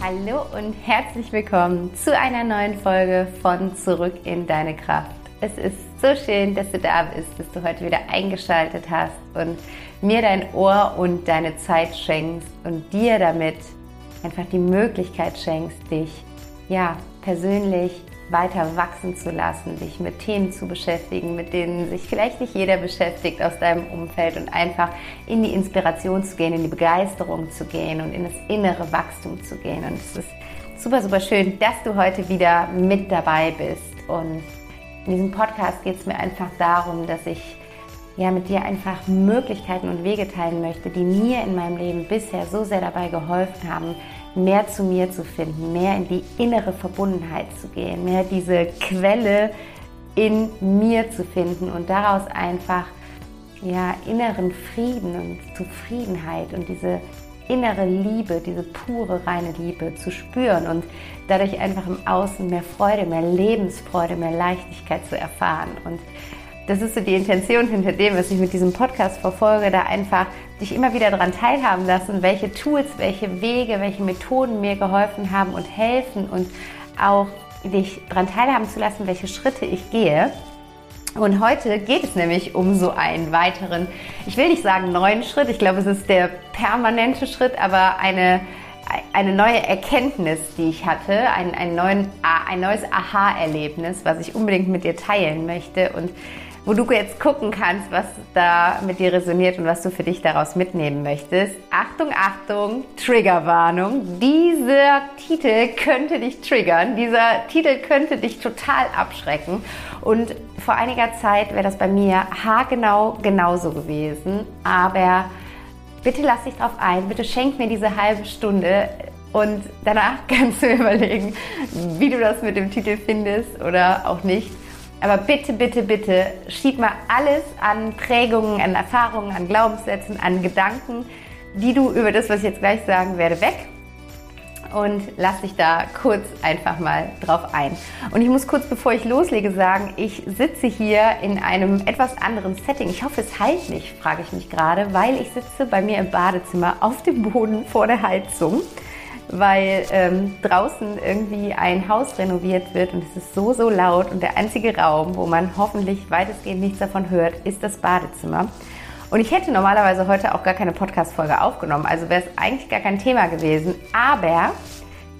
Hallo und herzlich willkommen zu einer neuen Folge von Zurück in deine Kraft. Es ist so schön, dass du da bist, dass du heute wieder eingeschaltet hast und mir dein Ohr und deine Zeit schenkst und dir damit einfach die Möglichkeit schenkst, dich ja persönlich weiter wachsen zu lassen, dich mit Themen zu beschäftigen, mit denen sich vielleicht nicht jeder beschäftigt aus deinem Umfeld und einfach in die Inspiration zu gehen, in die Begeisterung zu gehen und in das innere Wachstum zu gehen. Und es ist super, super schön, dass du heute wieder mit dabei bist. Und in diesem Podcast geht es mir einfach darum, dass ich ja mit dir einfach Möglichkeiten und Wege teilen möchte, die mir in meinem Leben bisher so sehr dabei geholfen haben, mehr zu mir zu finden, mehr in die innere Verbundenheit zu gehen, mehr diese Quelle in mir zu finden und daraus einfach ja inneren Frieden und Zufriedenheit und diese innere Liebe, diese pure reine Liebe zu spüren und dadurch einfach im Außen mehr Freude, mehr Lebensfreude, mehr Leichtigkeit zu erfahren. Und das ist so die Intention hinter dem, was ich mit diesem Podcast verfolge, da einfach dich immer wieder daran teilhaben lassen, welche Tools, welche Wege, welche Methoden mir geholfen haben und helfen und auch dich daran teilhaben zu lassen, welche Schritte ich gehe. Und heute geht es nämlich um so einen weiteren, ich will nicht sagen neuen Schritt, ich glaube, es ist der permanente Schritt, aber eine, eine neue Erkenntnis, die ich hatte, ein, ein, neuen, ein neues Aha-Erlebnis, was ich unbedingt mit dir teilen möchte. Und wo du jetzt gucken kannst, was da mit dir resoniert und was du für dich daraus mitnehmen möchtest. Achtung, Achtung, Triggerwarnung. Dieser Titel könnte dich triggern. Dieser Titel könnte dich total abschrecken. Und vor einiger Zeit wäre das bei mir haargenau genauso gewesen. Aber bitte lass dich drauf ein. Bitte schenk mir diese halbe Stunde. Und danach kannst du überlegen, wie du das mit dem Titel findest oder auch nicht. Aber bitte, bitte, bitte, schieb mal alles an Prägungen, an Erfahrungen, an Glaubenssätzen, an Gedanken, die du über das, was ich jetzt gleich sagen werde, weg und lass dich da kurz einfach mal drauf ein. Und ich muss kurz bevor ich loslege sagen, ich sitze hier in einem etwas anderen Setting. Ich hoffe, es heilt nicht, frage ich mich gerade, weil ich sitze bei mir im Badezimmer auf dem Boden vor der Heizung weil ähm, draußen irgendwie ein Haus renoviert wird und es ist so, so laut und der einzige Raum, wo man hoffentlich weitestgehend nichts davon hört, ist das Badezimmer. Und ich hätte normalerweise heute auch gar keine Podcast-Folge aufgenommen, also wäre es eigentlich gar kein Thema gewesen, aber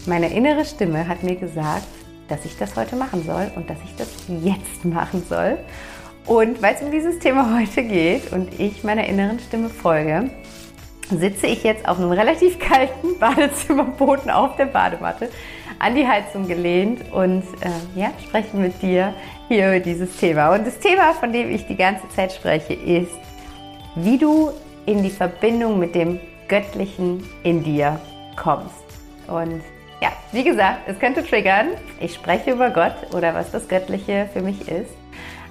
meine innere Stimme hat mir gesagt, dass ich das heute machen soll und dass ich das jetzt machen soll. Und weil es um dieses Thema heute geht und ich meiner inneren Stimme folge, sitze ich jetzt auf einem relativ kalten Badezimmerboden auf der Badematte an die Heizung gelehnt und äh, ja, spreche mit dir hier über dieses Thema. Und das Thema, von dem ich die ganze Zeit spreche, ist, wie du in die Verbindung mit dem Göttlichen in dir kommst. Und ja, wie gesagt, es könnte triggern. Ich spreche über Gott oder was das Göttliche für mich ist.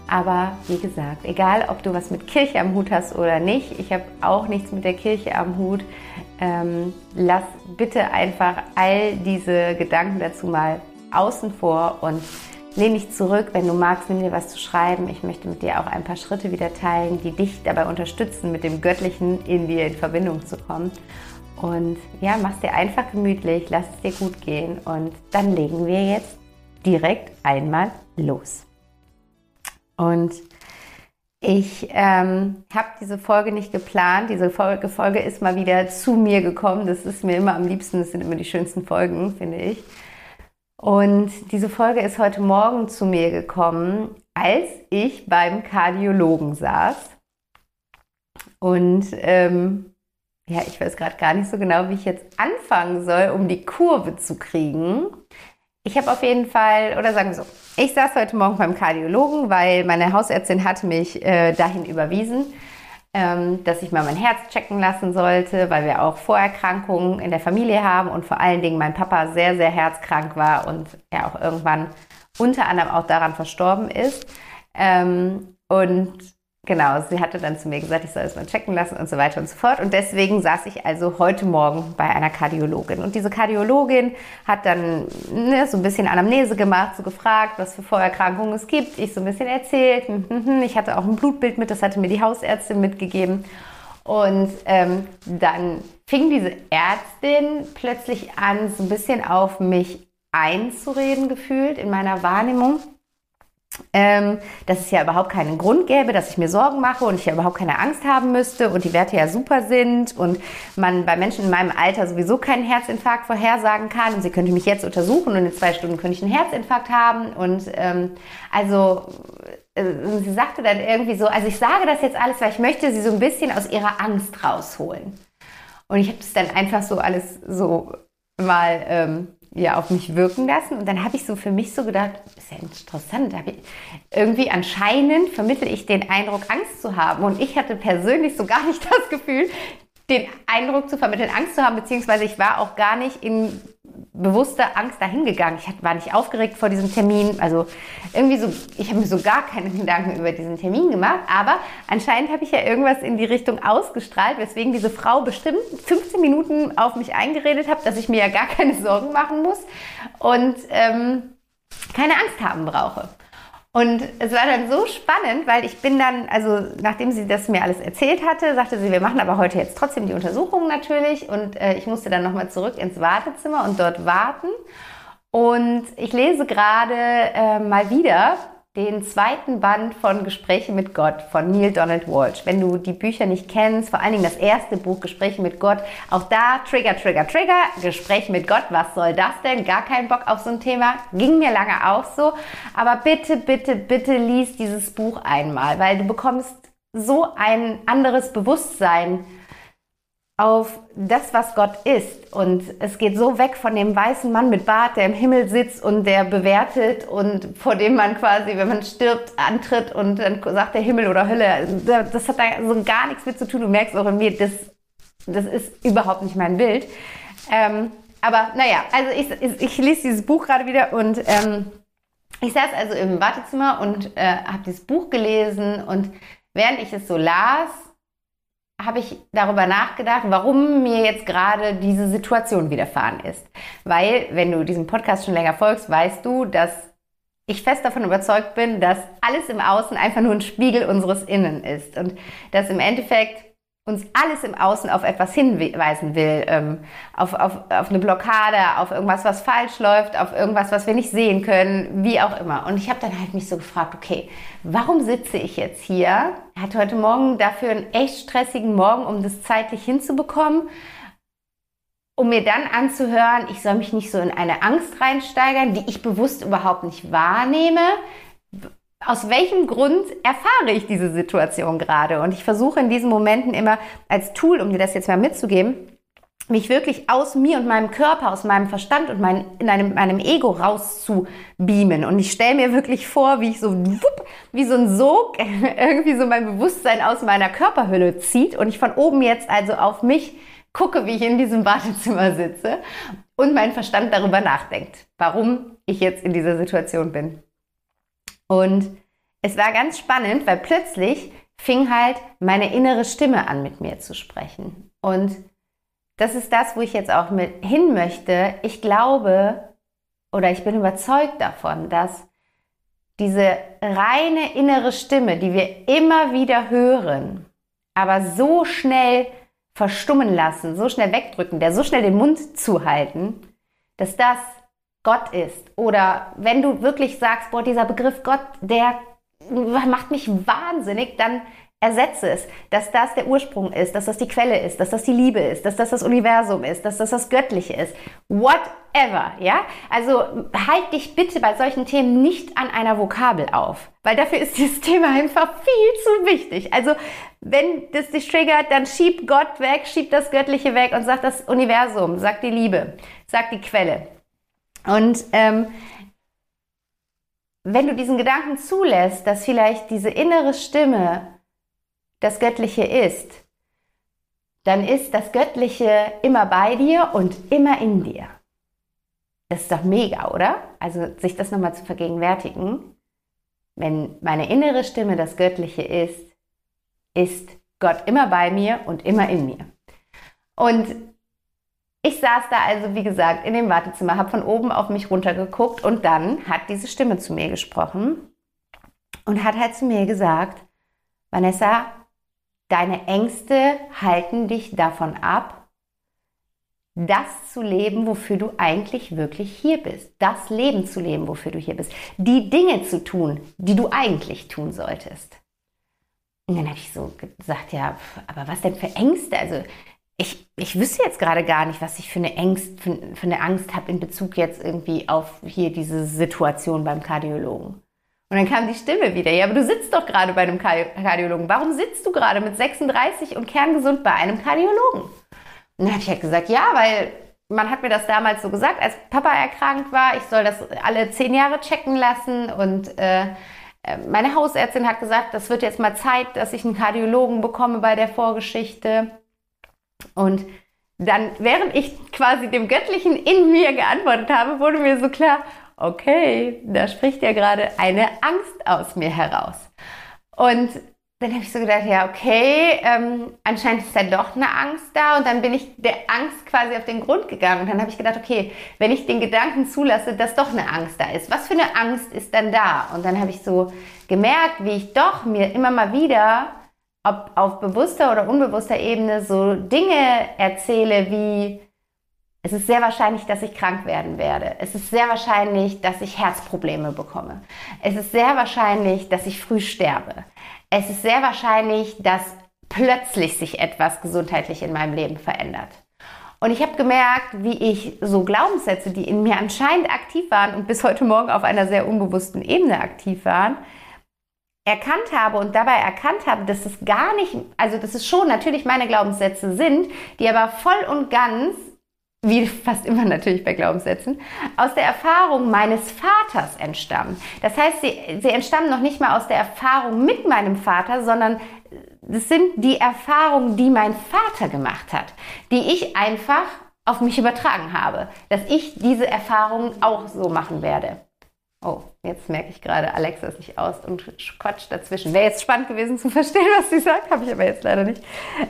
Aber wie gesagt, egal ob du was mit Kirche am Hut hast oder nicht, ich habe auch nichts mit der Kirche am Hut. Ähm, lass bitte einfach all diese Gedanken dazu mal außen vor und lehn dich zurück. Wenn du magst, nimm dir was zu schreiben. Ich möchte mit dir auch ein paar Schritte wieder teilen, die dich dabei unterstützen, mit dem Göttlichen in dir in Verbindung zu kommen. Und ja, mach es dir einfach gemütlich, lass es dir gut gehen und dann legen wir jetzt direkt einmal los. Und ich ähm, habe diese Folge nicht geplant. Diese Folge, Folge ist mal wieder zu mir gekommen. Das ist mir immer am liebsten. Das sind immer die schönsten Folgen, finde ich. Und diese Folge ist heute Morgen zu mir gekommen, als ich beim Kardiologen saß. Und ähm, ja, ich weiß gerade gar nicht so genau, wie ich jetzt anfangen soll, um die Kurve zu kriegen. Ich habe auf jeden Fall, oder sagen wir so, ich saß heute Morgen beim Kardiologen, weil meine Hausärztin hat mich äh, dahin überwiesen, ähm, dass ich mal mein Herz checken lassen sollte, weil wir auch Vorerkrankungen in der Familie haben und vor allen Dingen mein Papa sehr, sehr herzkrank war und er auch irgendwann unter anderem auch daran verstorben ist. Ähm, und Genau, sie hatte dann zu mir gesagt, ich soll es mal checken lassen und so weiter und so fort. Und deswegen saß ich also heute Morgen bei einer Kardiologin. Und diese Kardiologin hat dann ne, so ein bisschen Anamnese gemacht, so gefragt, was für Vorerkrankungen es gibt. Ich so ein bisschen erzählt. Hm, hm, hm. Ich hatte auch ein Blutbild mit, das hatte mir die Hausärztin mitgegeben. Und ähm, dann fing diese Ärztin plötzlich an, so ein bisschen auf mich einzureden gefühlt in meiner Wahrnehmung ähm, dass es ja überhaupt keinen Grund gäbe, dass ich mir Sorgen mache und ich ja überhaupt keine Angst haben müsste und die Werte ja super sind und man bei Menschen in meinem Alter sowieso keinen Herzinfarkt vorhersagen kann und sie könnte mich jetzt untersuchen und in zwei Stunden könnte ich einen Herzinfarkt haben und ähm, also äh, sie sagte dann irgendwie so, also ich sage das jetzt alles, weil ich möchte sie so ein bisschen aus ihrer Angst rausholen. Und ich habe das dann einfach so alles so mal ähm, ja, auf mich wirken lassen. Und dann habe ich so für mich so gedacht, ist ja interessant. Ich, irgendwie anscheinend vermittle ich den Eindruck, Angst zu haben. Und ich hatte persönlich so gar nicht das Gefühl, den Eindruck zu vermitteln, Angst zu haben, beziehungsweise ich war auch gar nicht in bewusster Angst dahingegangen. Ich war nicht aufgeregt vor diesem Termin. Also irgendwie so, ich habe mir so gar keine Gedanken über diesen Termin gemacht. Aber anscheinend habe ich ja irgendwas in die Richtung ausgestrahlt, weswegen diese Frau bestimmt 15 Minuten auf mich eingeredet hat, dass ich mir ja gar keine Sorgen machen muss und ähm, keine Angst haben brauche. Und es war dann so spannend, weil ich bin dann, also nachdem sie das mir alles erzählt hatte, sagte sie, wir machen aber heute jetzt trotzdem die Untersuchung natürlich. Und äh, ich musste dann nochmal zurück ins Wartezimmer und dort warten. Und ich lese gerade äh, mal wieder den zweiten Band von Gespräche mit Gott von Neil Donald Walsh. Wenn du die Bücher nicht kennst, vor allen Dingen das erste Buch Gespräche mit Gott, auch da Trigger, Trigger, Trigger, Gespräch mit Gott, was soll das denn? Gar keinen Bock auf so ein Thema. Ging mir lange auch so. Aber bitte, bitte, bitte lies dieses Buch einmal, weil du bekommst so ein anderes Bewusstsein auf das, was Gott ist. Und es geht so weg von dem weißen Mann mit Bart, der im Himmel sitzt und der bewertet und vor dem man quasi, wenn man stirbt, antritt und dann sagt der Himmel oder Hölle. Das hat da so gar nichts mit zu tun. Du merkst auch in mir, das, das ist überhaupt nicht mein Bild. Ähm, aber naja, also ich, ich, lese dieses Buch gerade wieder und ähm, ich saß also im Wartezimmer und äh, habe dieses Buch gelesen und während ich es so las, habe ich darüber nachgedacht, warum mir jetzt gerade diese Situation widerfahren ist. Weil, wenn du diesem Podcast schon länger folgst, weißt du, dass ich fest davon überzeugt bin, dass alles im Außen einfach nur ein Spiegel unseres Innen ist und dass im Endeffekt uns alles im Außen auf etwas hinweisen will, ähm, auf, auf, auf eine Blockade, auf irgendwas, was falsch läuft, auf irgendwas, was wir nicht sehen können, wie auch immer. Und ich habe dann halt mich so gefragt, okay, warum sitze ich jetzt hier? Er hatte heute Morgen dafür einen echt stressigen Morgen, um das zeitlich hinzubekommen, um mir dann anzuhören, ich soll mich nicht so in eine Angst reinsteigern, die ich bewusst überhaupt nicht wahrnehme aus welchem Grund erfahre ich diese Situation gerade? Und ich versuche in diesen Momenten immer als Tool, um dir das jetzt mal mitzugeben, mich wirklich aus mir und meinem Körper, aus meinem Verstand und mein, in einem, meinem Ego rauszubeamen. Und ich stelle mir wirklich vor, wie ich so, wupp, wie so ein Sog irgendwie so mein Bewusstsein aus meiner Körperhülle zieht und ich von oben jetzt also auf mich gucke, wie ich in diesem Badezimmer sitze und mein Verstand darüber nachdenkt, warum ich jetzt in dieser Situation bin. Und es war ganz spannend, weil plötzlich fing halt meine innere Stimme an, mit mir zu sprechen. Und das ist das, wo ich jetzt auch mit hin möchte. Ich glaube oder ich bin überzeugt davon, dass diese reine innere Stimme, die wir immer wieder hören, aber so schnell verstummen lassen, so schnell wegdrücken, der so schnell den Mund zuhalten, dass das Gott ist. Oder wenn du wirklich sagst, boah, dieser Begriff Gott, der macht mich wahnsinnig, dann ersetze es, dass das der Ursprung ist, dass das die Quelle ist, dass das die Liebe ist, dass das das Universum ist, dass das das Göttliche ist. Whatever, ja? Also halt dich bitte bei solchen Themen nicht an einer Vokabel auf, weil dafür ist dieses Thema einfach viel zu wichtig. Also wenn das dich triggert, dann schieb Gott weg, schieb das Göttliche weg und sag das Universum, sag die Liebe, sag die Quelle. Und ähm, wenn du diesen Gedanken zulässt, dass vielleicht diese innere Stimme das Göttliche ist, dann ist das Göttliche immer bei dir und immer in dir. Das ist doch mega, oder? Also sich das nochmal zu vergegenwärtigen. Wenn meine innere Stimme das Göttliche ist, ist Gott immer bei mir und immer in mir. Und ich saß da also, wie gesagt, in dem Wartezimmer, habe von oben auf mich runtergeguckt und dann hat diese Stimme zu mir gesprochen und hat halt zu mir gesagt, Vanessa, deine Ängste halten dich davon ab, das zu leben, wofür du eigentlich wirklich hier bist. Das Leben zu leben, wofür du hier bist. Die Dinge zu tun, die du eigentlich tun solltest. Und dann habe ich so gesagt, ja, aber was denn für Ängste? Also ich, ich wüsste jetzt gerade gar nicht, was ich für eine, Angst, für, für eine Angst habe in Bezug jetzt irgendwie auf hier diese Situation beim Kardiologen. Und dann kam die Stimme wieder, ja, aber du sitzt doch gerade bei einem Kardiologen. Warum sitzt du gerade mit 36 und kerngesund bei einem Kardiologen? Und dann habe ich halt gesagt, ja, weil man hat mir das damals so gesagt, als Papa erkrankt war, ich soll das alle zehn Jahre checken lassen und äh, äh, meine Hausärztin hat gesagt, das wird jetzt mal Zeit, dass ich einen Kardiologen bekomme bei der Vorgeschichte. Und dann, während ich quasi dem Göttlichen in mir geantwortet habe, wurde mir so klar, okay, da spricht ja gerade eine Angst aus mir heraus. Und dann habe ich so gedacht, ja, okay, ähm, anscheinend ist da doch eine Angst da. Und dann bin ich der Angst quasi auf den Grund gegangen. Und dann habe ich gedacht, okay, wenn ich den Gedanken zulasse, dass doch eine Angst da ist, was für eine Angst ist dann da? Und dann habe ich so gemerkt, wie ich doch mir immer mal wieder, ob auf bewusster oder unbewusster Ebene, so Dinge erzähle wie, es ist sehr wahrscheinlich, dass ich krank werden werde. Es ist sehr wahrscheinlich, dass ich Herzprobleme bekomme. Es ist sehr wahrscheinlich, dass ich früh sterbe es ist sehr wahrscheinlich, dass plötzlich sich etwas gesundheitlich in meinem Leben verändert. Und ich habe gemerkt, wie ich so Glaubenssätze, die in mir anscheinend aktiv waren und bis heute Morgen auf einer sehr unbewussten Ebene aktiv waren, erkannt habe und dabei erkannt habe, dass es gar nicht, also dass es schon natürlich meine Glaubenssätze sind, die aber voll und ganz wie fast immer natürlich bei Glaubenssätzen, aus der Erfahrung meines Vaters entstammen. Das heißt, sie, sie entstammen noch nicht mal aus der Erfahrung mit meinem Vater, sondern es sind die Erfahrungen, die mein Vater gemacht hat, die ich einfach auf mich übertragen habe, dass ich diese Erfahrungen auch so machen werde. Oh, jetzt merke ich gerade, Alexa ist nicht aus und quatscht dazwischen. Wäre jetzt spannend gewesen zu verstehen, was sie sagt, habe ich aber jetzt leider nicht.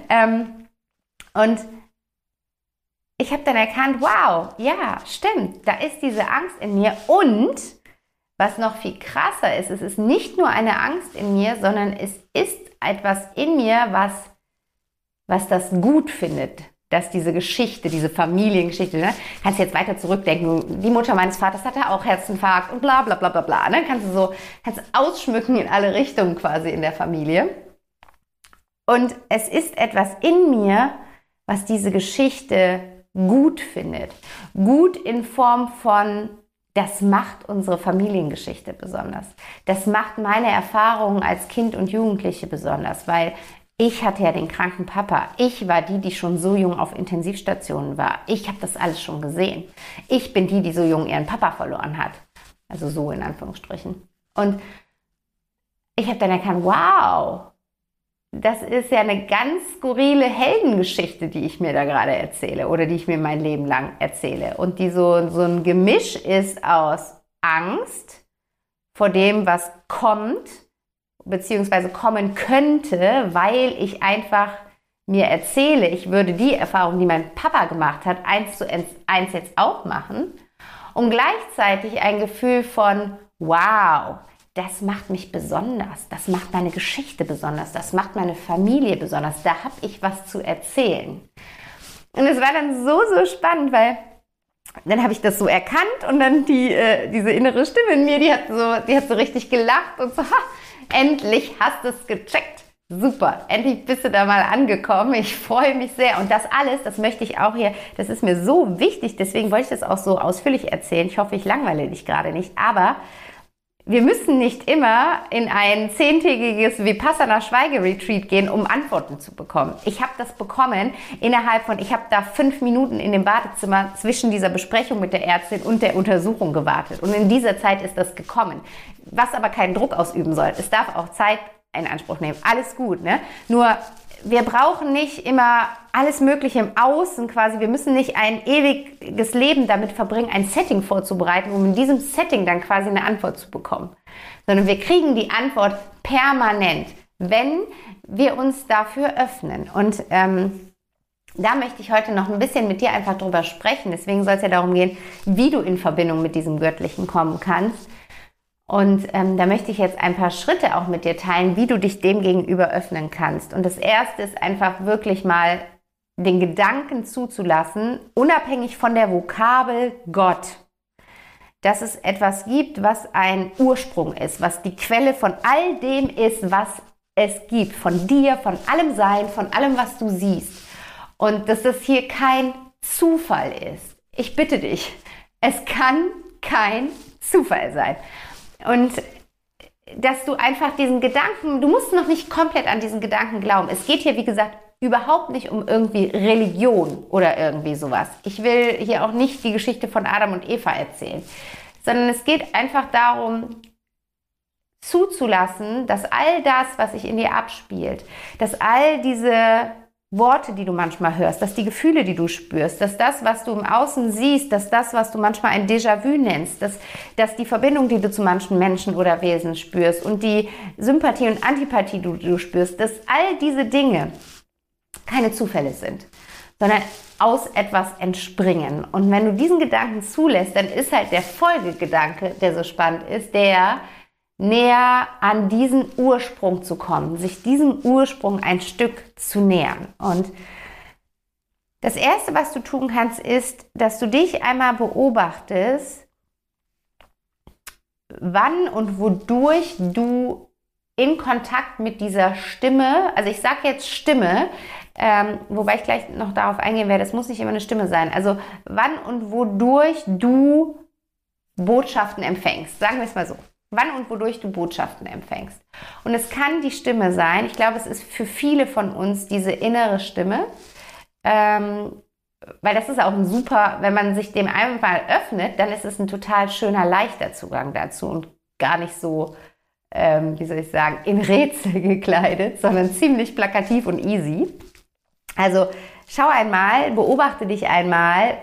Ähm, und ich habe dann erkannt, wow, ja, stimmt, da ist diese Angst in mir und was noch viel krasser ist, es ist nicht nur eine Angst in mir, sondern es ist etwas in mir, was, was das gut findet, dass diese Geschichte, diese Familiengeschichte, ne? kannst du jetzt weiter zurückdenken, die Mutter meines Vaters hatte auch Herzinfarkt und bla bla bla bla bla, ne? kannst du so, kannst ausschmücken in alle Richtungen quasi in der Familie. Und es ist etwas in mir, was diese Geschichte gut findet. Gut in Form von, das macht unsere Familiengeschichte besonders. Das macht meine Erfahrungen als Kind und Jugendliche besonders, weil ich hatte ja den kranken Papa. Ich war die, die schon so jung auf Intensivstationen war. Ich habe das alles schon gesehen. Ich bin die, die so jung ihren Papa verloren hat. Also so in Anführungsstrichen. Und ich habe dann erkannt, wow, das ist ja eine ganz skurrile Heldengeschichte, die ich mir da gerade erzähle oder die ich mir mein Leben lang erzähle. Und die so, so ein Gemisch ist aus Angst vor dem, was kommt, beziehungsweise kommen könnte, weil ich einfach mir erzähle, ich würde die Erfahrung, die mein Papa gemacht hat, eins zu eins jetzt auch machen. Und gleichzeitig ein Gefühl von, wow, das macht mich besonders, das macht meine Geschichte besonders, das macht meine Familie besonders, da habe ich was zu erzählen. Und es war dann so, so spannend, weil dann habe ich das so erkannt und dann die, äh, diese innere Stimme in mir, die hat, so, die hat so richtig gelacht und so, ha, endlich hast du es gecheckt. Super, endlich bist du da mal angekommen. Ich freue mich sehr. Und das alles, das möchte ich auch hier, das ist mir so wichtig, deswegen wollte ich das auch so ausführlich erzählen. Ich hoffe, ich langweile dich gerade nicht. Aber wir müssen nicht immer in ein zehntägiges Vipassana Schweigeretreat gehen, um Antworten zu bekommen. Ich habe das bekommen innerhalb von, ich habe da fünf Minuten in dem Badezimmer zwischen dieser Besprechung mit der Ärztin und der Untersuchung gewartet. Und in dieser Zeit ist das gekommen. Was aber keinen Druck ausüben soll. Es darf auch Zeit in Anspruch nehmen. Alles gut, ne? Nur wir brauchen nicht immer alles Mögliche im Außen quasi. Wir müssen nicht ein ewiges Leben damit verbringen, ein Setting vorzubereiten, um in diesem Setting dann quasi eine Antwort zu bekommen. Sondern wir kriegen die Antwort permanent, wenn wir uns dafür öffnen. Und ähm, da möchte ich heute noch ein bisschen mit dir einfach drüber sprechen. Deswegen soll es ja darum gehen, wie du in Verbindung mit diesem Göttlichen kommen kannst. Und ähm, da möchte ich jetzt ein paar Schritte auch mit dir teilen, wie du dich dem gegenüber öffnen kannst. Und das erste ist einfach wirklich mal den Gedanken zuzulassen, unabhängig von der Vokabel Gott, dass es etwas gibt, was ein Ursprung ist, was die Quelle von all dem ist, was es gibt, von dir, von allem Sein, von allem, was du siehst. Und dass das hier kein Zufall ist. Ich bitte dich, es kann kein Zufall sein. Und dass du einfach diesen Gedanken, du musst noch nicht komplett an diesen Gedanken glauben. Es geht hier, wie gesagt, überhaupt nicht um irgendwie Religion oder irgendwie sowas. Ich will hier auch nicht die Geschichte von Adam und Eva erzählen, sondern es geht einfach darum, zuzulassen, dass all das, was sich in dir abspielt, dass all diese Worte, die du manchmal hörst, dass die Gefühle, die du spürst, dass das, was du im Außen siehst, dass das, was du manchmal ein Déjà-vu nennst, dass, dass die Verbindung, die du zu manchen Menschen oder Wesen spürst und die Sympathie und Antipathie, die du spürst, dass all diese Dinge keine Zufälle sind, sondern aus etwas entspringen. Und wenn du diesen Gedanken zulässt, dann ist halt der Folgegedanke, der so spannend ist, der näher an diesen Ursprung zu kommen, sich diesem Ursprung ein Stück zu nähern. Und das Erste, was du tun kannst, ist, dass du dich einmal beobachtest, wann und wodurch du in Kontakt mit dieser Stimme, also ich sage jetzt Stimme, ähm, wobei ich gleich noch darauf eingehen werde, es muss nicht immer eine Stimme sein. Also wann und wodurch du Botschaften empfängst, sagen wir es mal so wann und wodurch du Botschaften empfängst. Und es kann die Stimme sein. Ich glaube, es ist für viele von uns diese innere Stimme. Ähm, weil das ist auch ein super, wenn man sich dem einmal öffnet, dann ist es ein total schöner, leichter Zugang dazu und gar nicht so, ähm, wie soll ich sagen, in Rätsel gekleidet, sondern ziemlich plakativ und easy. Also Schau einmal, beobachte dich einmal,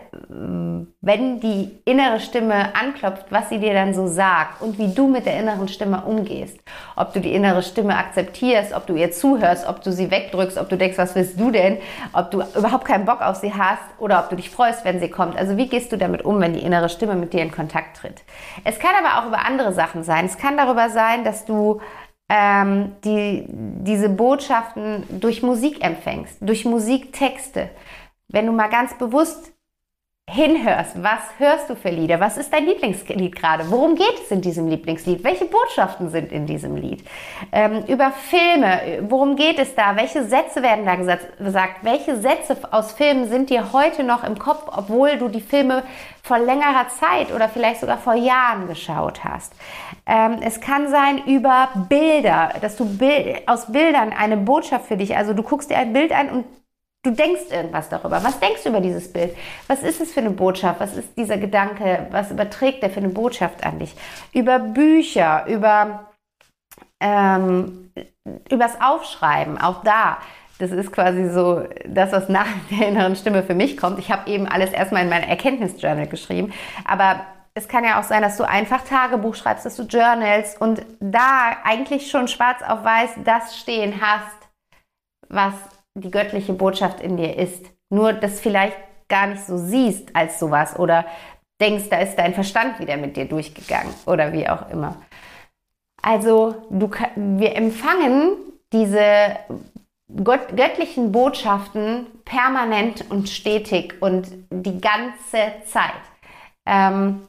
wenn die innere Stimme anklopft, was sie dir dann so sagt und wie du mit der inneren Stimme umgehst. Ob du die innere Stimme akzeptierst, ob du ihr zuhörst, ob du sie wegdrückst, ob du denkst, was willst du denn, ob du überhaupt keinen Bock auf sie hast oder ob du dich freust, wenn sie kommt. Also wie gehst du damit um, wenn die innere Stimme mit dir in Kontakt tritt? Es kann aber auch über andere Sachen sein. Es kann darüber sein, dass du ähm, die, diese Botschaften durch Musik empfängst, durch Musiktexte. Wenn du mal ganz bewusst hinhörst, was hörst du für Lieder? Was ist dein Lieblingslied gerade? Worum geht es in diesem Lieblingslied? Welche Botschaften sind in diesem Lied? Ähm, über Filme, worum geht es da? Welche Sätze werden da gesagt? Welche Sätze aus Filmen sind dir heute noch im Kopf, obwohl du die Filme vor längerer Zeit oder vielleicht sogar vor Jahren geschaut hast? Ähm, es kann sein über Bilder, dass du Bild, aus Bildern eine Botschaft für dich, also du guckst dir ein Bild an und Du denkst irgendwas darüber. Was denkst du über dieses Bild? Was ist es für eine Botschaft? Was ist dieser Gedanke? Was überträgt der für eine Botschaft an dich? Über Bücher, über ähm, übers Aufschreiben, auch da. Das ist quasi so das, was nach der inneren Stimme für mich kommt. Ich habe eben alles erstmal in mein Erkenntnisjournal geschrieben, aber es kann ja auch sein, dass du einfach Tagebuch schreibst, dass du journalst und da eigentlich schon schwarz auf weiß das stehen hast, was die göttliche Botschaft in dir ist. Nur das vielleicht gar nicht so siehst als sowas oder denkst, da ist dein Verstand wieder mit dir durchgegangen oder wie auch immer. Also du, wir empfangen diese gött göttlichen Botschaften permanent und stetig und die ganze Zeit. Ähm,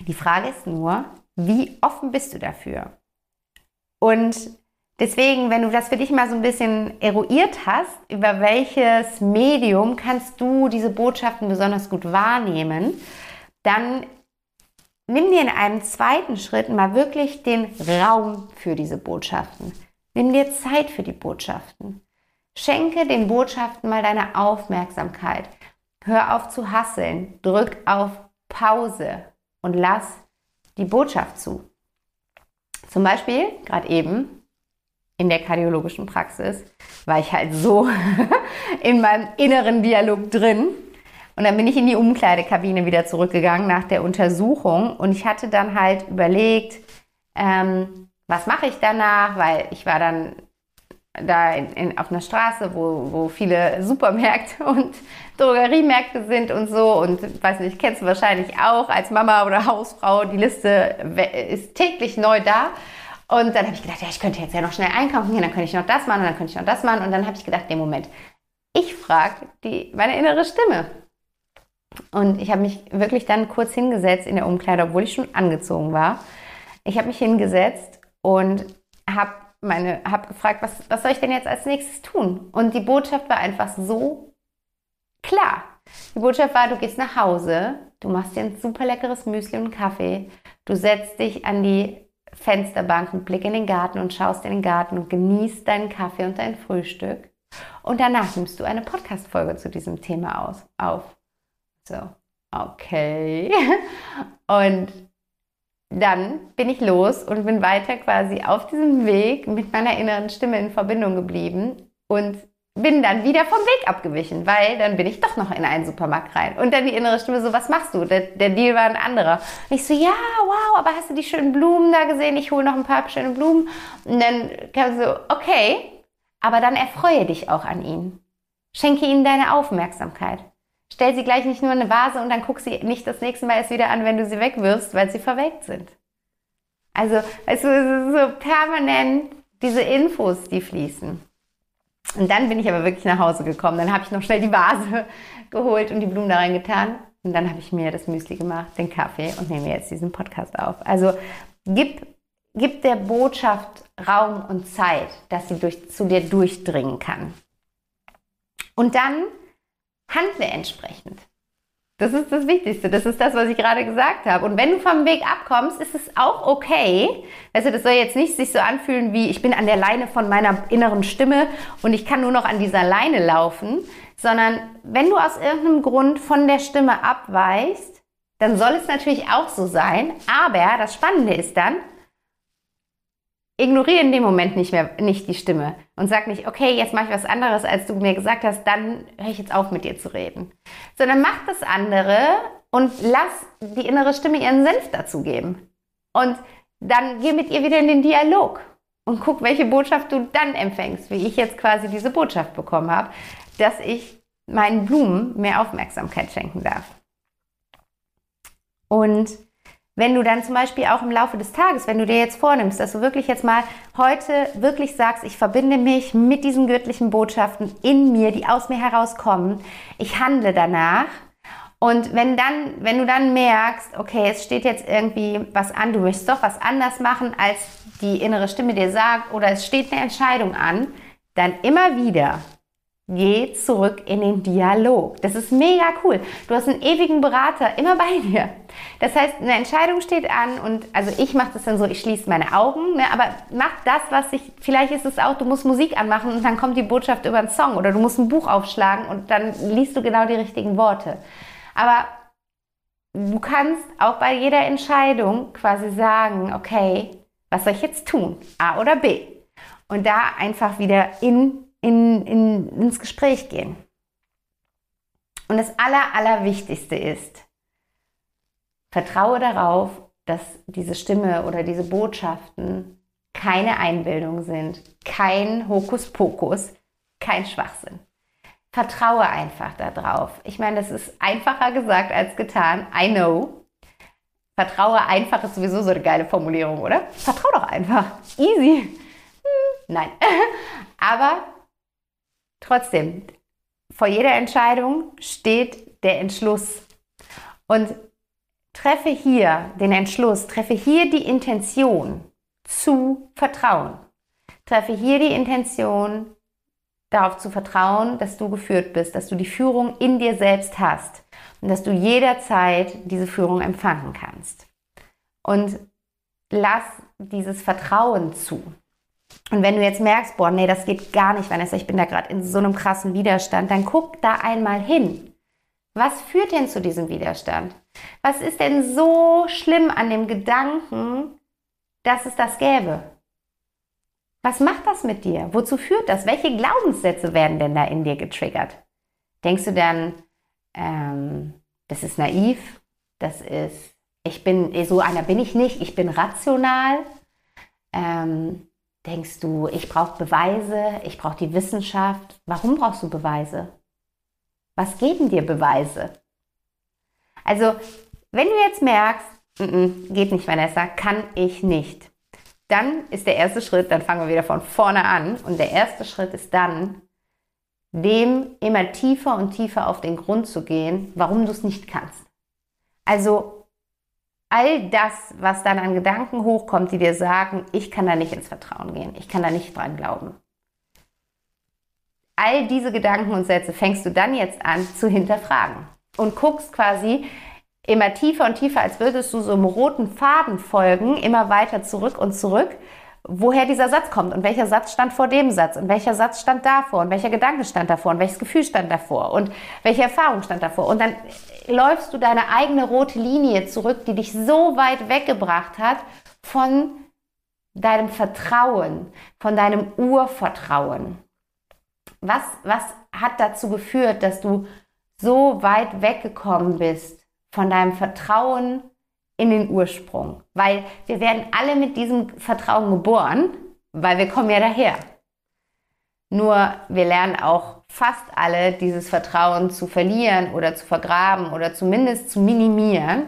die Frage ist nur, wie offen bist du dafür? Und Deswegen, wenn du das für dich mal so ein bisschen eruiert hast, über welches Medium kannst du diese Botschaften besonders gut wahrnehmen, dann nimm dir in einem zweiten Schritt mal wirklich den Raum für diese Botschaften. Nimm dir Zeit für die Botschaften. Schenke den Botschaften mal deine Aufmerksamkeit. Hör auf zu hasseln. Drück auf Pause und lass die Botschaft zu. Zum Beispiel, gerade eben, in der kardiologischen Praxis war ich halt so in meinem inneren Dialog drin. Und dann bin ich in die Umkleidekabine wieder zurückgegangen nach der Untersuchung und ich hatte dann halt überlegt, ähm, was mache ich danach, weil ich war dann da in, in, auf einer Straße, wo, wo viele Supermärkte und Drogeriemärkte sind und so. Und weiß nicht, kennst du wahrscheinlich auch als Mama oder Hausfrau. Die Liste ist täglich neu da. Und dann habe ich gedacht, ja, ich könnte jetzt ja noch schnell einkaufen gehen, dann könnte ich noch das machen und dann könnte ich noch das machen. Und dann habe ich gedacht, nee, Moment, ich frage meine innere Stimme. Und ich habe mich wirklich dann kurz hingesetzt in der Umkleide, obwohl ich schon angezogen war. Ich habe mich hingesetzt und habe meine, habe gefragt, was, was soll ich denn jetzt als nächstes tun? Und die Botschaft war einfach so klar. Die Botschaft war, du gehst nach Hause, du machst dir ein super leckeres Müsli und Kaffee, du setzt dich an die Fensterbank und blick in den Garten und schaust in den Garten und genießt deinen Kaffee und dein Frühstück. Und danach nimmst du eine Podcast-Folge zu diesem Thema aus, auf. So, okay. Und dann bin ich los und bin weiter quasi auf diesem Weg mit meiner inneren Stimme in Verbindung geblieben und bin dann wieder vom Weg abgewichen, weil dann bin ich doch noch in einen Supermarkt rein. Und dann die innere Stimme so, was machst du? Der, der Deal war ein anderer. Und ich so, ja, wow, aber hast du die schönen Blumen da gesehen? Ich hole noch ein paar schöne Blumen. Und dann kam so, okay, aber dann erfreue dich auch an ihnen. Schenke ihnen deine Aufmerksamkeit. Stell sie gleich nicht nur in eine Vase und dann guck sie nicht das nächste Mal erst wieder an, wenn du sie wegwirfst, weil sie verwelkt sind. Also, also es ist so permanent diese Infos, die fließen. Und dann bin ich aber wirklich nach Hause gekommen. Dann habe ich noch schnell die Vase geholt und die Blumen da reingetan. Und dann habe ich mir das Müsli gemacht, den Kaffee und nehme jetzt diesen Podcast auf. Also gib, gib der Botschaft Raum und Zeit, dass sie durch, zu dir durchdringen kann. Und dann handle entsprechend. Das ist das Wichtigste. Das ist das, was ich gerade gesagt habe. Und wenn du vom Weg abkommst, ist es auch okay. Also das soll jetzt nicht sich so anfühlen wie ich bin an der Leine von meiner inneren Stimme und ich kann nur noch an dieser Leine laufen, sondern wenn du aus irgendeinem Grund von der Stimme abweichst, dann soll es natürlich auch so sein. Aber das Spannende ist dann, ignoriere in dem Moment nicht mehr nicht die Stimme und sag nicht, okay, jetzt mache ich was anderes, als du mir gesagt hast, dann höre ich jetzt auf mit dir zu reden. Sondern mach das andere und lass die innere Stimme ihren Senf dazu geben. Und dann geh mit ihr wieder in den Dialog und guck, welche Botschaft du dann empfängst, wie ich jetzt quasi diese Botschaft bekommen habe, dass ich meinen Blumen mehr Aufmerksamkeit schenken darf. Und wenn du dann zum Beispiel auch im Laufe des Tages, wenn du dir jetzt vornimmst, dass du wirklich jetzt mal heute wirklich sagst, ich verbinde mich mit diesen göttlichen Botschaften in mir, die aus mir herauskommen, ich handle danach. Und wenn dann, wenn du dann merkst, okay, es steht jetzt irgendwie was an, du möchtest doch was anders machen, als die innere Stimme dir sagt, oder es steht eine Entscheidung an, dann immer wieder Geh zurück in den Dialog. Das ist mega cool. Du hast einen ewigen Berater immer bei dir. Das heißt, eine Entscheidung steht an und also ich mache das dann so, ich schließe meine Augen, ne, aber mach das, was ich, vielleicht ist es auch, du musst Musik anmachen und dann kommt die Botschaft über einen Song oder du musst ein Buch aufschlagen und dann liest du genau die richtigen Worte. Aber du kannst auch bei jeder Entscheidung quasi sagen, okay, was soll ich jetzt tun? A oder B? Und da einfach wieder in in, in, ins Gespräch gehen. Und das Aller, Allerwichtigste ist, vertraue darauf, dass diese Stimme oder diese Botschaften keine Einbildung sind, kein Hokuspokus, kein Schwachsinn. Vertraue einfach darauf. Ich meine, das ist einfacher gesagt als getan. I know. Vertraue einfach ist sowieso so eine geile Formulierung, oder? Vertraue doch einfach. Easy. Hm, nein. Aber Trotzdem, vor jeder Entscheidung steht der Entschluss. Und treffe hier den Entschluss, treffe hier die Intention zu vertrauen. Treffe hier die Intention, darauf zu vertrauen, dass du geführt bist, dass du die Führung in dir selbst hast und dass du jederzeit diese Führung empfangen kannst. Und lass dieses Vertrauen zu. Und wenn du jetzt merkst, boah, nee, das geht gar nicht, Vanessa, ich bin da gerade in so einem krassen Widerstand, dann guck da einmal hin. Was führt denn zu diesem Widerstand? Was ist denn so schlimm an dem Gedanken, dass es das gäbe? Was macht das mit dir? Wozu führt das? Welche Glaubenssätze werden denn da in dir getriggert? Denkst du dann, ähm, das ist naiv, das ist, ich bin, so einer bin ich nicht, ich bin rational, ähm, Denkst du, ich brauche Beweise, ich brauche die Wissenschaft? Warum brauchst du Beweise? Was geben dir Beweise? Also, wenn du jetzt merkst, n -n, geht nicht, Vanessa, kann ich nicht, dann ist der erste Schritt, dann fangen wir wieder von vorne an. Und der erste Schritt ist dann, dem immer tiefer und tiefer auf den Grund zu gehen, warum du es nicht kannst. Also all das, was dann an Gedanken hochkommt, die dir sagen, ich kann da nicht ins Vertrauen gehen, ich kann da nicht dran glauben. All diese Gedanken und Sätze fängst du dann jetzt an zu hinterfragen und guckst quasi immer tiefer und tiefer, als würdest du so einem roten Faden folgen, immer weiter zurück und zurück woher dieser Satz kommt und welcher Satz stand vor dem Satz und welcher Satz stand davor und welcher Gedanke stand davor und welches Gefühl stand davor und welche Erfahrung stand davor. Und dann läufst du deine eigene rote Linie zurück, die dich so weit weggebracht hat von deinem Vertrauen, von deinem Urvertrauen. Was, was hat dazu geführt, dass du so weit weggekommen bist von deinem Vertrauen in den Ursprung, weil wir werden alle mit diesem Vertrauen geboren, weil wir kommen ja daher. Nur wir lernen auch fast alle dieses Vertrauen zu verlieren oder zu vergraben oder zumindest zu minimieren,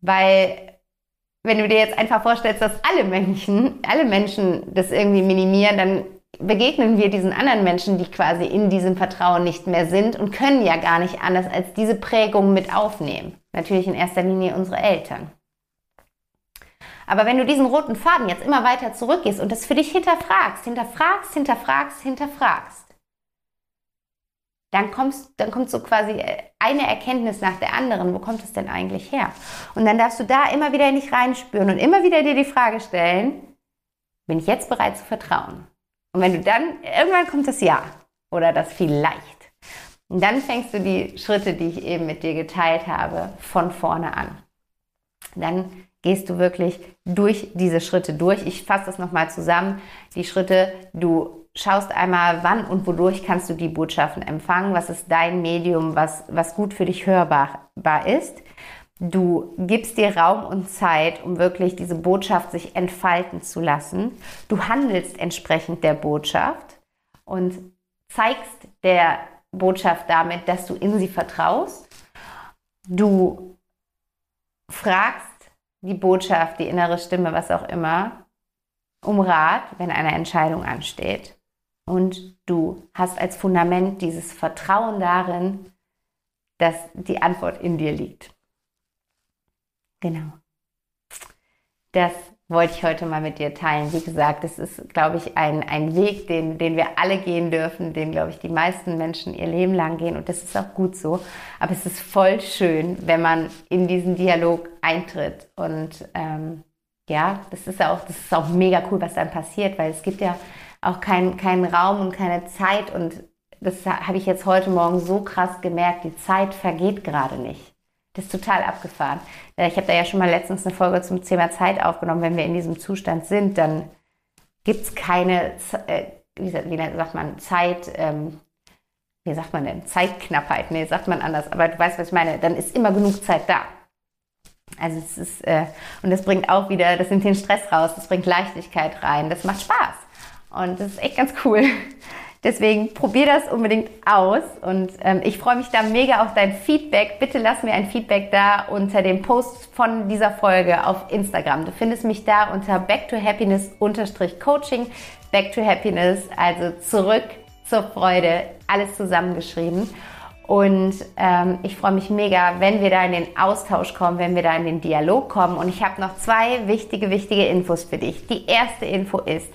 weil wenn du dir jetzt einfach vorstellst, dass alle Menschen, alle Menschen das irgendwie minimieren, dann begegnen wir diesen anderen Menschen, die quasi in diesem Vertrauen nicht mehr sind und können ja gar nicht anders als diese Prägung mit aufnehmen. Natürlich in erster Linie unsere Eltern. Aber wenn du diesen roten Faden jetzt immer weiter zurückgehst und das für dich hinterfragst, hinterfragst, hinterfragst, hinterfragst, dann, kommst, dann kommt so quasi eine Erkenntnis nach der anderen. Wo kommt es denn eigentlich her? Und dann darfst du da immer wieder in dich reinspüren und immer wieder dir die Frage stellen, bin ich jetzt bereit zu vertrauen? Und wenn du dann, irgendwann kommt das Ja oder das vielleicht. Und dann fängst du die Schritte, die ich eben mit dir geteilt habe, von vorne an. Dann gehst du wirklich durch diese Schritte durch. Ich fasse das nochmal zusammen. Die Schritte, du schaust einmal, wann und wodurch kannst du die Botschaften empfangen, was ist dein Medium, was, was gut für dich hörbar ist. Du gibst dir Raum und Zeit, um wirklich diese Botschaft sich entfalten zu lassen. Du handelst entsprechend der Botschaft und zeigst der Botschaft damit, dass du in sie vertraust. Du fragst die Botschaft, die innere Stimme, was auch immer, um Rat, wenn eine Entscheidung ansteht. Und du hast als Fundament dieses Vertrauen darin, dass die Antwort in dir liegt. Genau. Das wollte ich heute mal mit dir teilen. Wie gesagt, es ist, glaube ich, ein, ein Weg, den, den wir alle gehen dürfen, den, glaube ich, die meisten Menschen ihr Leben lang gehen. Und das ist auch gut so. Aber es ist voll schön, wenn man in diesen Dialog eintritt. Und ähm, ja, das ist auch, das ist auch mega cool, was dann passiert, weil es gibt ja auch keinen kein Raum und keine Zeit. Und das habe ich jetzt heute Morgen so krass gemerkt. Die Zeit vergeht gerade nicht. Das ist total abgefahren. Äh, ich habe da ja schon mal letztens eine Folge zum Thema Zeit aufgenommen. Wenn wir in diesem Zustand sind, dann gibt es keine, äh, wie, sagt man, Zeit, ähm, wie sagt man denn, Zeitknappheit. Nee, sagt man anders. Aber du weißt, was ich meine. Dann ist immer genug Zeit da. Also es ist, äh, und das bringt auch wieder, das nimmt den Stress raus, das bringt Leichtigkeit rein, das macht Spaß. Und das ist echt ganz cool. Deswegen probier das unbedingt aus und ähm, ich freue mich da mega auf dein Feedback. Bitte lass mir ein Feedback da unter dem Post von dieser Folge auf Instagram. Du findest mich da unter Back to Happiness Coaching. Back to Happiness, also zurück zur Freude, alles zusammengeschrieben. Und ähm, ich freue mich mega, wenn wir da in den Austausch kommen, wenn wir da in den Dialog kommen. Und ich habe noch zwei wichtige, wichtige Infos für dich. Die erste Info ist,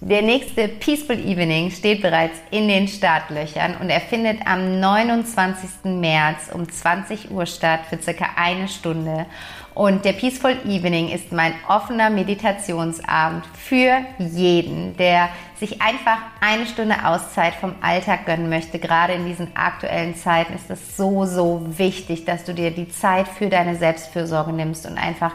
der nächste Peaceful Evening steht bereits in den Startlöchern und er findet am 29. März um 20 Uhr statt für circa eine Stunde. Und der Peaceful Evening ist mein offener Meditationsabend für jeden, der sich einfach eine Stunde Auszeit vom Alltag gönnen möchte. Gerade in diesen aktuellen Zeiten ist es so, so wichtig, dass du dir die Zeit für deine Selbstfürsorge nimmst und einfach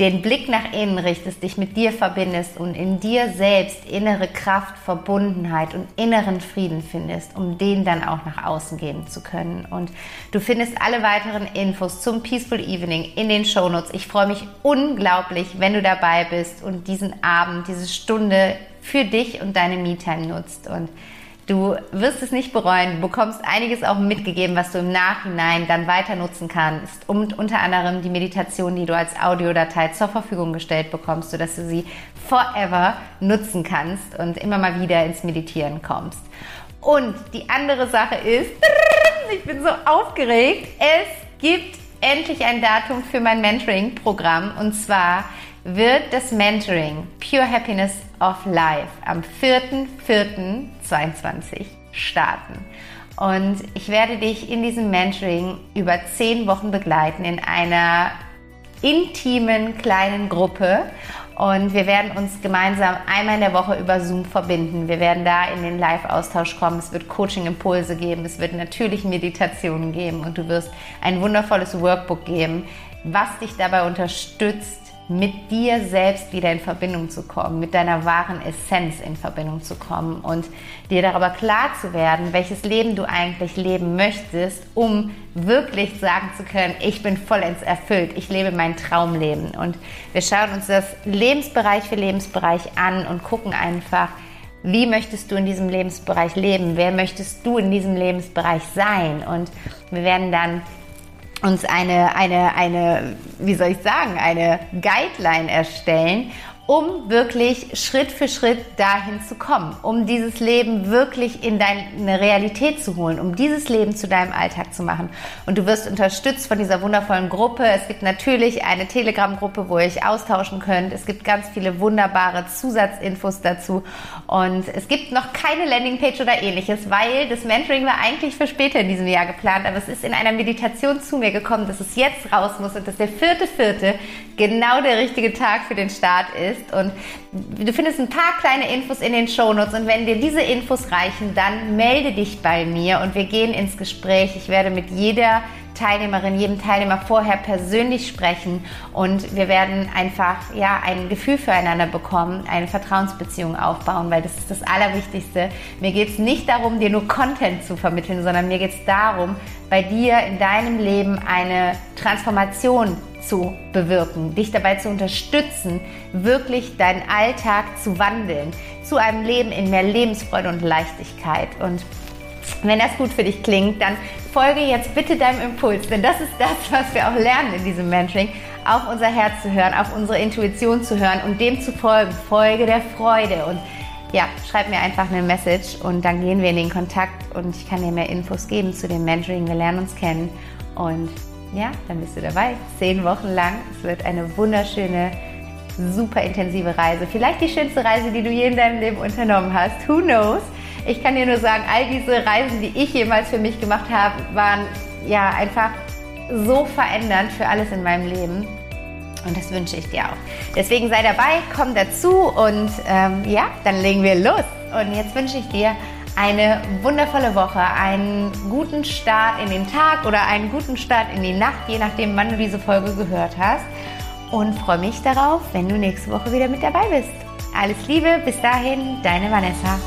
den Blick nach innen richtest, dich mit dir verbindest und in dir selbst innere Kraft, Verbundenheit und inneren Frieden findest, um den dann auch nach außen geben zu können. Und du findest alle weiteren Infos zum Peaceful Evening in den Shownotes. Ich freue mich unglaublich, wenn du dabei bist und diesen Abend, diese Stunde für dich und deine Me-Time nutzt. Und Du wirst es nicht bereuen. Du bekommst einiges auch mitgegeben, was du im Nachhinein dann weiter nutzen kannst. Und unter anderem die Meditation, die du als Audiodatei zur Verfügung gestellt bekommst, sodass du sie forever nutzen kannst und immer mal wieder ins Meditieren kommst. Und die andere Sache ist, ich bin so aufgeregt, es gibt endlich ein Datum für mein Mentoring-Programm und zwar wird das Mentoring Pure Happiness of Life am 4.4.22 starten. Und ich werde dich in diesem Mentoring über zehn Wochen begleiten in einer intimen kleinen Gruppe. Und wir werden uns gemeinsam einmal in der Woche über Zoom verbinden. Wir werden da in den Live-Austausch kommen. Es wird Coaching-Impulse geben. Es wird natürlich Meditationen geben. Und du wirst ein wundervolles Workbook geben, was dich dabei unterstützt, mit dir selbst wieder in Verbindung zu kommen, mit deiner wahren Essenz in Verbindung zu kommen und dir darüber klar zu werden, welches Leben du eigentlich leben möchtest, um wirklich sagen zu können, ich bin vollends erfüllt, ich lebe mein Traumleben. Und wir schauen uns das Lebensbereich für Lebensbereich an und gucken einfach, wie möchtest du in diesem Lebensbereich leben? Wer möchtest du in diesem Lebensbereich sein? Und wir werden dann uns eine, eine, eine, wie soll ich sagen, eine Guideline erstellen um wirklich Schritt für Schritt dahin zu kommen, um dieses Leben wirklich in deine Realität zu holen, um dieses Leben zu deinem Alltag zu machen. Und du wirst unterstützt von dieser wundervollen Gruppe. Es gibt natürlich eine Telegram-Gruppe, wo ihr euch austauschen könnt. Es gibt ganz viele wunderbare Zusatzinfos dazu. Und es gibt noch keine Landingpage oder ähnliches, weil das Mentoring war eigentlich für später in diesem Jahr geplant. Aber es ist in einer Meditation zu mir gekommen, dass es jetzt raus muss und dass der vierte, vierte genau der richtige Tag für den Start ist ist. Und du findest ein paar kleine Infos in den Shownotes. Und wenn dir diese Infos reichen, dann melde dich bei mir und wir gehen ins Gespräch. Ich werde mit jeder Teilnehmerin, jedem Teilnehmer vorher persönlich sprechen und wir werden einfach ja ein Gefühl füreinander bekommen, eine Vertrauensbeziehung aufbauen, weil das ist das Allerwichtigste. Mir geht es nicht darum, dir nur Content zu vermitteln, sondern mir geht es darum, bei dir in deinem Leben eine Transformation zu bewirken, dich dabei zu unterstützen, wirklich deinen Alltag zu wandeln, zu einem Leben in mehr Lebensfreude und Leichtigkeit. Und wenn das gut für dich klingt, dann folge jetzt bitte deinem Impuls, denn das ist das, was wir auch lernen in diesem Mentoring, auf unser Herz zu hören, auf unsere Intuition zu hören und dem zu folgen, Folge der Freude. Und ja, schreib mir einfach eine Message und dann gehen wir in den Kontakt und ich kann dir mehr Infos geben zu dem Mentoring. Wir lernen uns kennen und ja, dann bist du dabei. Zehn Wochen lang. Es wird eine wunderschöne, super intensive Reise. Vielleicht die schönste Reise, die du je in deinem Leben unternommen hast. Who knows? Ich kann dir nur sagen, all diese Reisen, die ich jemals für mich gemacht habe, waren ja einfach so verändernd für alles in meinem Leben. Und das wünsche ich dir auch. Deswegen sei dabei, komm dazu und ähm, ja, dann legen wir los. Und jetzt wünsche ich dir eine wundervolle Woche, einen guten Start in den Tag oder einen guten Start in die Nacht, je nachdem, wann du diese Folge gehört hast. Und freue mich darauf, wenn du nächste Woche wieder mit dabei bist. Alles Liebe, bis dahin, deine Vanessa.